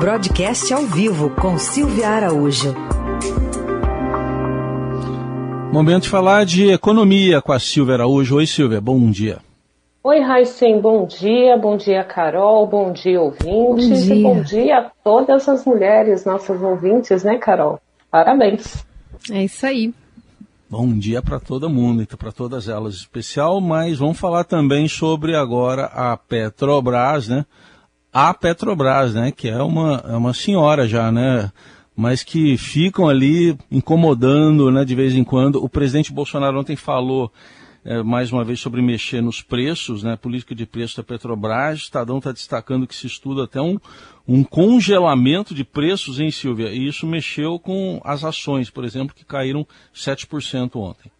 Broadcast ao vivo com Silvia Araújo. Momento de falar de economia com a Silvia Araújo. Oi, Silvia, bom dia. Oi, Raíssen, bom dia. Bom dia, Carol. Bom dia, ouvintes. Bom dia. E bom dia a todas as mulheres, nossas ouvintes, né, Carol? Parabéns. É isso aí. Bom dia para todo mundo, então para todas elas especial, mas vamos falar também sobre agora a Petrobras, né? A Petrobras, né? Que é uma, é uma senhora já, né? Mas que ficam ali incomodando, né? De vez em quando. O presidente Bolsonaro ontem falou é, mais uma vez sobre mexer nos preços, né? Política de preço da Petrobras. Estadão está destacando que se estuda até um, um congelamento de preços, hein, Silvia? E isso mexeu com as ações, por exemplo, que caíram 7% ontem.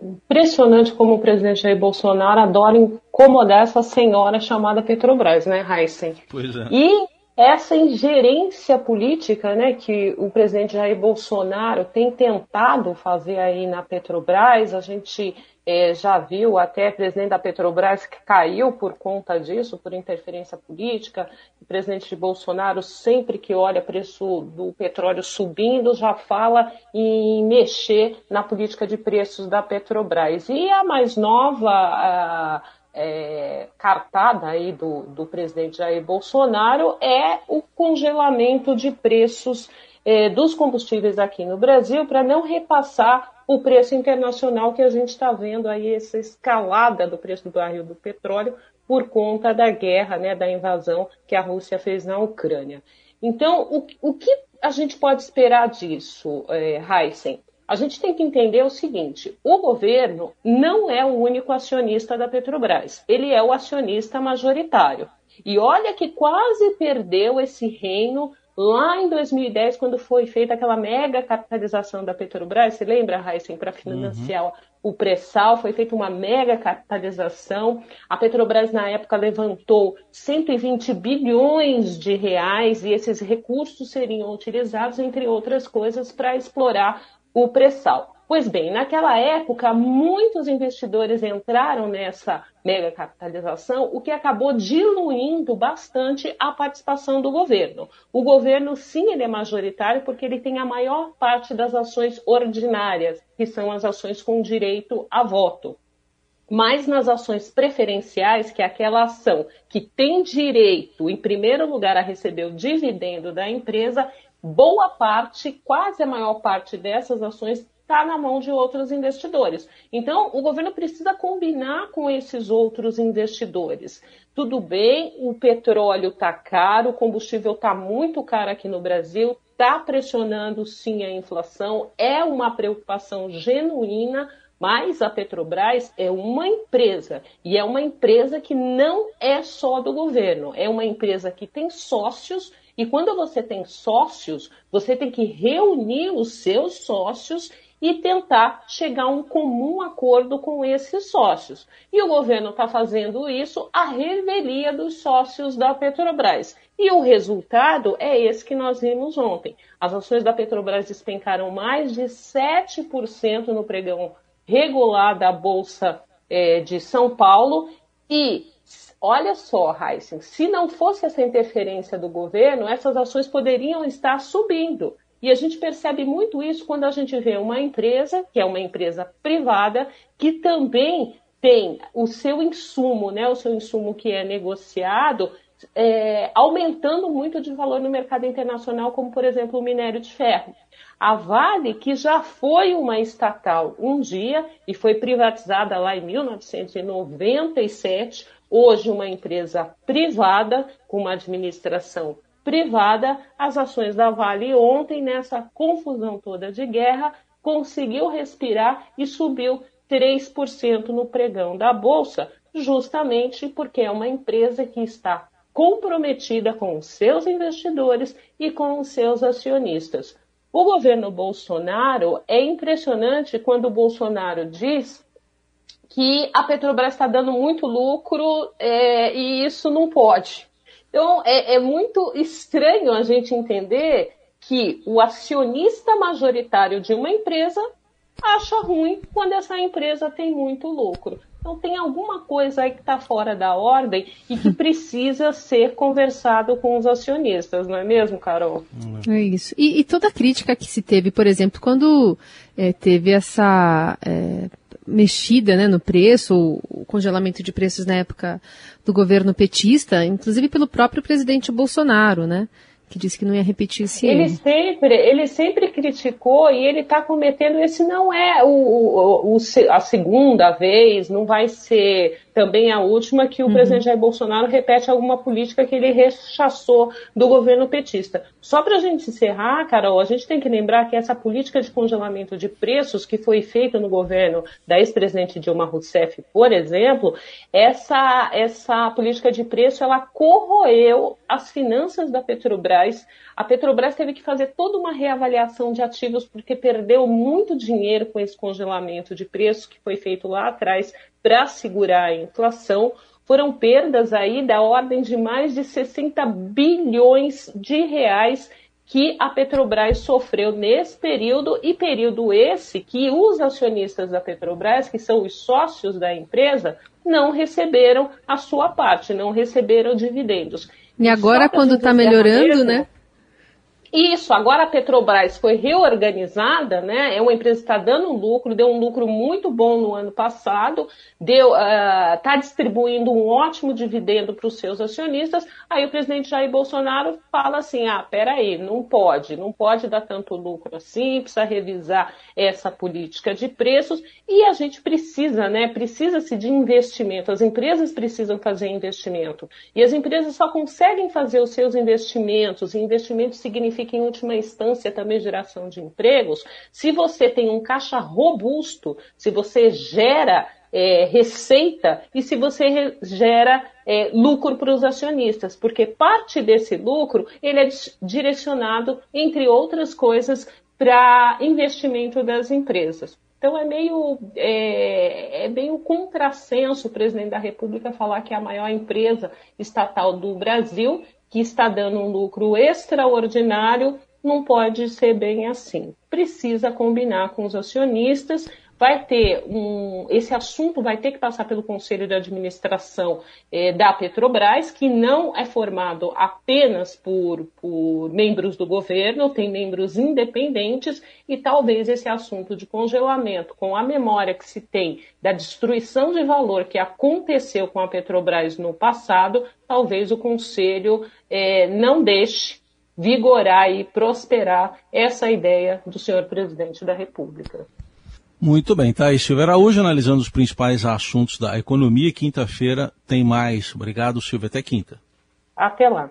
Impressionante como o presidente Jair Bolsonaro adora incomodar essa senhora chamada Petrobras, né, Heisen? Pois é. E essa ingerência política né, que o presidente Jair Bolsonaro tem tentado fazer aí na Petrobras, a gente é, já viu até presidente da Petrobras que caiu por conta disso, por interferência política. O presidente Bolsonaro, sempre que olha preço do petróleo subindo, já fala em mexer na política de preços da Petrobras. E a mais nova. A, é, cartada aí do, do presidente Jair Bolsonaro é o congelamento de preços é, dos combustíveis aqui no Brasil para não repassar o preço internacional que a gente está vendo aí, essa escalada do preço do barril do petróleo por conta da guerra, né, da invasão que a Rússia fez na Ucrânia. Então, o, o que a gente pode esperar disso, é, Heisen? A gente tem que entender o seguinte: o governo não é o único acionista da Petrobras, ele é o acionista majoritário. E olha que quase perdeu esse reino lá em 2010, quando foi feita aquela mega capitalização da Petrobras, você lembra, Heisen, para financiar uhum. o pré-sal, foi feita uma mega capitalização. A Petrobras, na época, levantou 120 bilhões de reais e esses recursos seriam utilizados, entre outras coisas, para explorar o pré-sal. Pois bem, naquela época, muitos investidores entraram nessa mega capitalização, o que acabou diluindo bastante a participação do governo. O governo, sim, ele é majoritário porque ele tem a maior parte das ações ordinárias, que são as ações com direito a voto. Mas nas ações preferenciais, que é aquela ação que tem direito, em primeiro lugar, a receber o dividendo da empresa, boa parte, quase a maior parte dessas ações está na mão de outros investidores. Então, o governo precisa combinar com esses outros investidores. Tudo bem, o petróleo está caro, o combustível está muito caro aqui no Brasil, está pressionando sim a inflação, é uma preocupação genuína. Mas a Petrobras é uma empresa e é uma empresa que não é só do governo, é uma empresa que tem sócios e quando você tem sócios, você tem que reunir os seus sócios e tentar chegar a um comum acordo com esses sócios. E o governo está fazendo isso à revelia dos sócios da Petrobras. E o resultado é esse que nós vimos ontem. As ações da Petrobras despencaram mais de 7% no pregão regular da Bolsa é, de São Paulo. E olha só, Heisen, se não fosse essa interferência do governo, essas ações poderiam estar subindo. E a gente percebe muito isso quando a gente vê uma empresa, que é uma empresa privada, que também tem o seu insumo, né, o seu insumo que é negociado, é, aumentando muito de valor no mercado internacional, como por exemplo o minério de ferro. A Vale, que já foi uma estatal um dia e foi privatizada lá em 1997, hoje uma empresa privada com uma administração privada, as ações da Vale ontem, nessa confusão toda de guerra, conseguiu respirar e subiu 3% no pregão da Bolsa, justamente porque é uma empresa que está comprometida com os seus investidores e com os seus acionistas. O governo Bolsonaro é impressionante quando o Bolsonaro diz que a Petrobras está dando muito lucro é, e isso não pode. Então, é, é muito estranho a gente entender que o acionista majoritário de uma empresa acha ruim quando essa empresa tem muito lucro. Então tem alguma coisa aí que está fora da ordem e que precisa ser conversado com os acionistas, não é mesmo, Carol? É isso. E, e toda a crítica que se teve, por exemplo, quando é, teve essa é, mexida né, no preço, o congelamento de preços na época do governo petista, inclusive pelo próprio presidente Bolsonaro, né? que disse que não ia repetir esse ele erro. Sempre, ele sempre criticou e ele está cometendo. Esse não é o, o, o, a segunda vez, não vai ser também a última que o uhum. presidente Jair Bolsonaro repete alguma política que ele rechaçou do governo petista. Só para a gente encerrar, Carol, a gente tem que lembrar que essa política de congelamento de preços que foi feita no governo da ex-presidente Dilma Rousseff, por exemplo, essa, essa política de preço ela corroeu as finanças da Petrobras. A Petrobras teve que fazer toda uma reavaliação de ativos porque perdeu muito dinheiro com esse congelamento de preços que foi feito lá atrás para segurar a inflação, foram perdas aí da ordem de mais de 60 bilhões de reais que a Petrobras sofreu nesse período e período esse que os acionistas da Petrobras, que são os sócios da empresa, não receberam a sua parte, não receberam dividendos. E agora, quando está melhorando, né? Isso, agora a Petrobras foi reorganizada, né? É uma empresa que está dando lucro, deu um lucro muito bom no ano passado, deu, está ah, uh, distribuindo um ótimo dividendo para os seus acionistas. Aí o presidente Jair Bolsonaro fala assim: ah, peraí, não pode, não pode dar tanto lucro assim, precisa revisar essa política de preços e a gente precisa, né? Precisa-se de investimento. As empresas precisam fazer investimento e as empresas só conseguem fazer os seus investimentos. E investimentos significa significa, em última instância, também geração de empregos, se você tem um caixa robusto, se você gera é, receita e se você gera é, lucro para os acionistas, porque parte desse lucro ele é direcionado, entre outras coisas, para investimento das empresas. Então é meio, é, é meio contrassenso o presidente da República falar que é a maior empresa estatal do Brasil que está dando um lucro extraordinário, não pode ser bem assim. Precisa combinar com os acionistas. Vai ter um, esse assunto vai ter que passar pelo Conselho de Administração eh, da Petrobras, que não é formado apenas por, por membros do governo, tem membros independentes, e talvez esse assunto de congelamento, com a memória que se tem da destruição de valor que aconteceu com a Petrobras no passado, talvez o Conselho é, não deixe vigorar e prosperar essa ideia do senhor presidente da República. Muito bem, tá aí Silvia Araújo analisando os principais assuntos da economia. Quinta-feira tem mais. Obrigado, Silvia. Até quinta. Até lá.